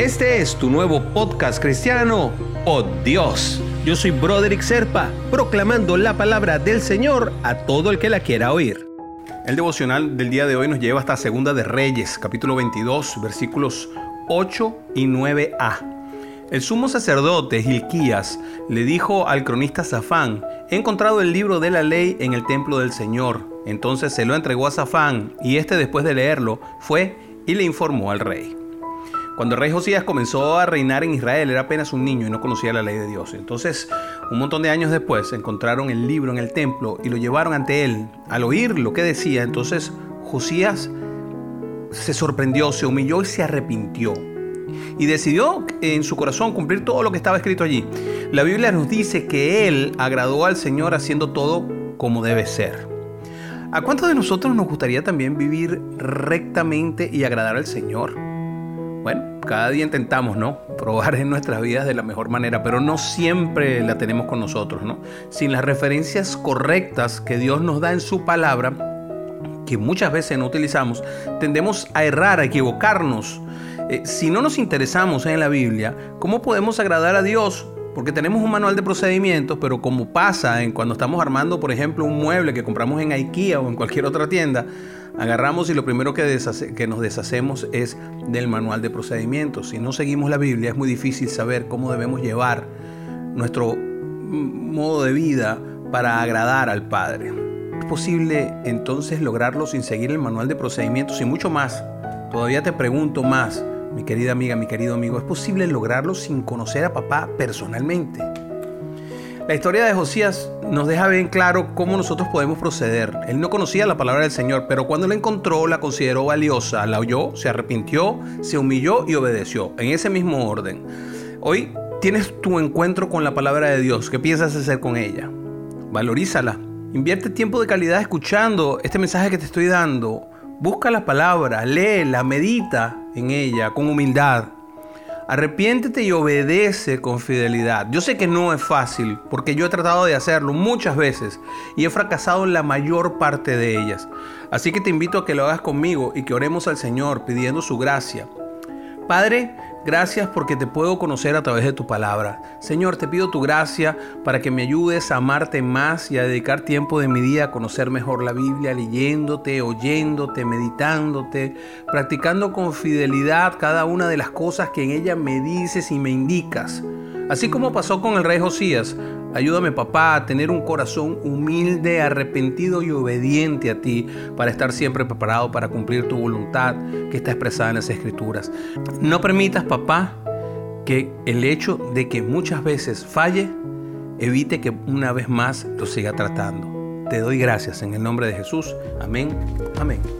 Este es tu nuevo podcast cristiano, Oh Dios. Yo soy Broderick Serpa, proclamando la palabra del Señor a todo el que la quiera oír. El devocional del día de hoy nos lleva hasta Segunda de Reyes, capítulo 22, versículos 8 y 9a. El sumo sacerdote Gilquías le dijo al cronista Safán, he encontrado el libro de la ley en el templo del Señor. Entonces se lo entregó a Safán y este después de leerlo fue y le informó al rey. Cuando el rey Josías comenzó a reinar en Israel era apenas un niño y no conocía la ley de Dios. Entonces, un montón de años después, encontraron el libro en el templo y lo llevaron ante él. Al oír lo que decía, entonces Josías se sorprendió, se humilló y se arrepintió. Y decidió en su corazón cumplir todo lo que estaba escrito allí. La Biblia nos dice que él agradó al Señor haciendo todo como debe ser. ¿A cuántos de nosotros nos gustaría también vivir rectamente y agradar al Señor? Bueno, cada día intentamos, ¿no? Probar en nuestras vidas de la mejor manera, pero no siempre la tenemos con nosotros, ¿no? Sin las referencias correctas que Dios nos da en su palabra, que muchas veces no utilizamos, tendemos a errar, a equivocarnos. Eh, si no nos interesamos en la Biblia, ¿cómo podemos agradar a Dios? Porque tenemos un manual de procedimientos, pero como pasa en cuando estamos armando, por ejemplo, un mueble que compramos en IKEA o en cualquier otra tienda, agarramos y lo primero que, nos deshacemos es del manual de procedimientos. Si no seguimos la Biblia es muy difícil saber cómo debemos llevar nuestro modo de vida para agradar al Padre. ¿Es posible entonces lograrlo sin seguir el manual de procedimientos y mucho más? Todavía te pregunto más, mi querida amiga, mi querido amigo, ¿es posible lograrlo sin conocer a papá personalmente? La historia de Josías nos deja bien claro cómo nosotros podemos proceder. Él no conocía la palabra del Señor, pero cuando la encontró la consideró valiosa, la oyó, se arrepintió, se humilló y obedeció, en ese mismo orden. Hoy tienes tu encuentro con la palabra de Dios. ¿Qué piensas hacer con ella? Valorízala. Invierte tiempo de calidad escuchando este mensaje que te estoy dando. Busca la palabra, léela, medita en ella con humildad. Arrepiéntete y obedece con fidelidad. Yo sé que no es fácil, porque yo he tratado de hacerlo muchas veces y he fracasado en la mayor parte de ellas. Así que te invito a que lo hagas conmigo y que oremos al Señor pidiendo su gracia. Padre, Gracias porque te puedo conocer a través de tu palabra. Señor, te pido tu gracia para que me ayudes a amarte más y a dedicar tiempo de mi día a conocer mejor la Biblia, leyéndote, oyéndote, meditándote, practicando con fidelidad cada una de las cosas que en ella me dices y me indicas. Así como pasó con el rey Josías, ayúdame papá a tener un corazón humilde, arrepentido y obediente a ti para estar siempre preparado para cumplir tu voluntad que está expresada en las escrituras. No permitas papá que el hecho de que muchas veces falle evite que una vez más lo siga tratando. Te doy gracias en el nombre de Jesús. Amén, amén.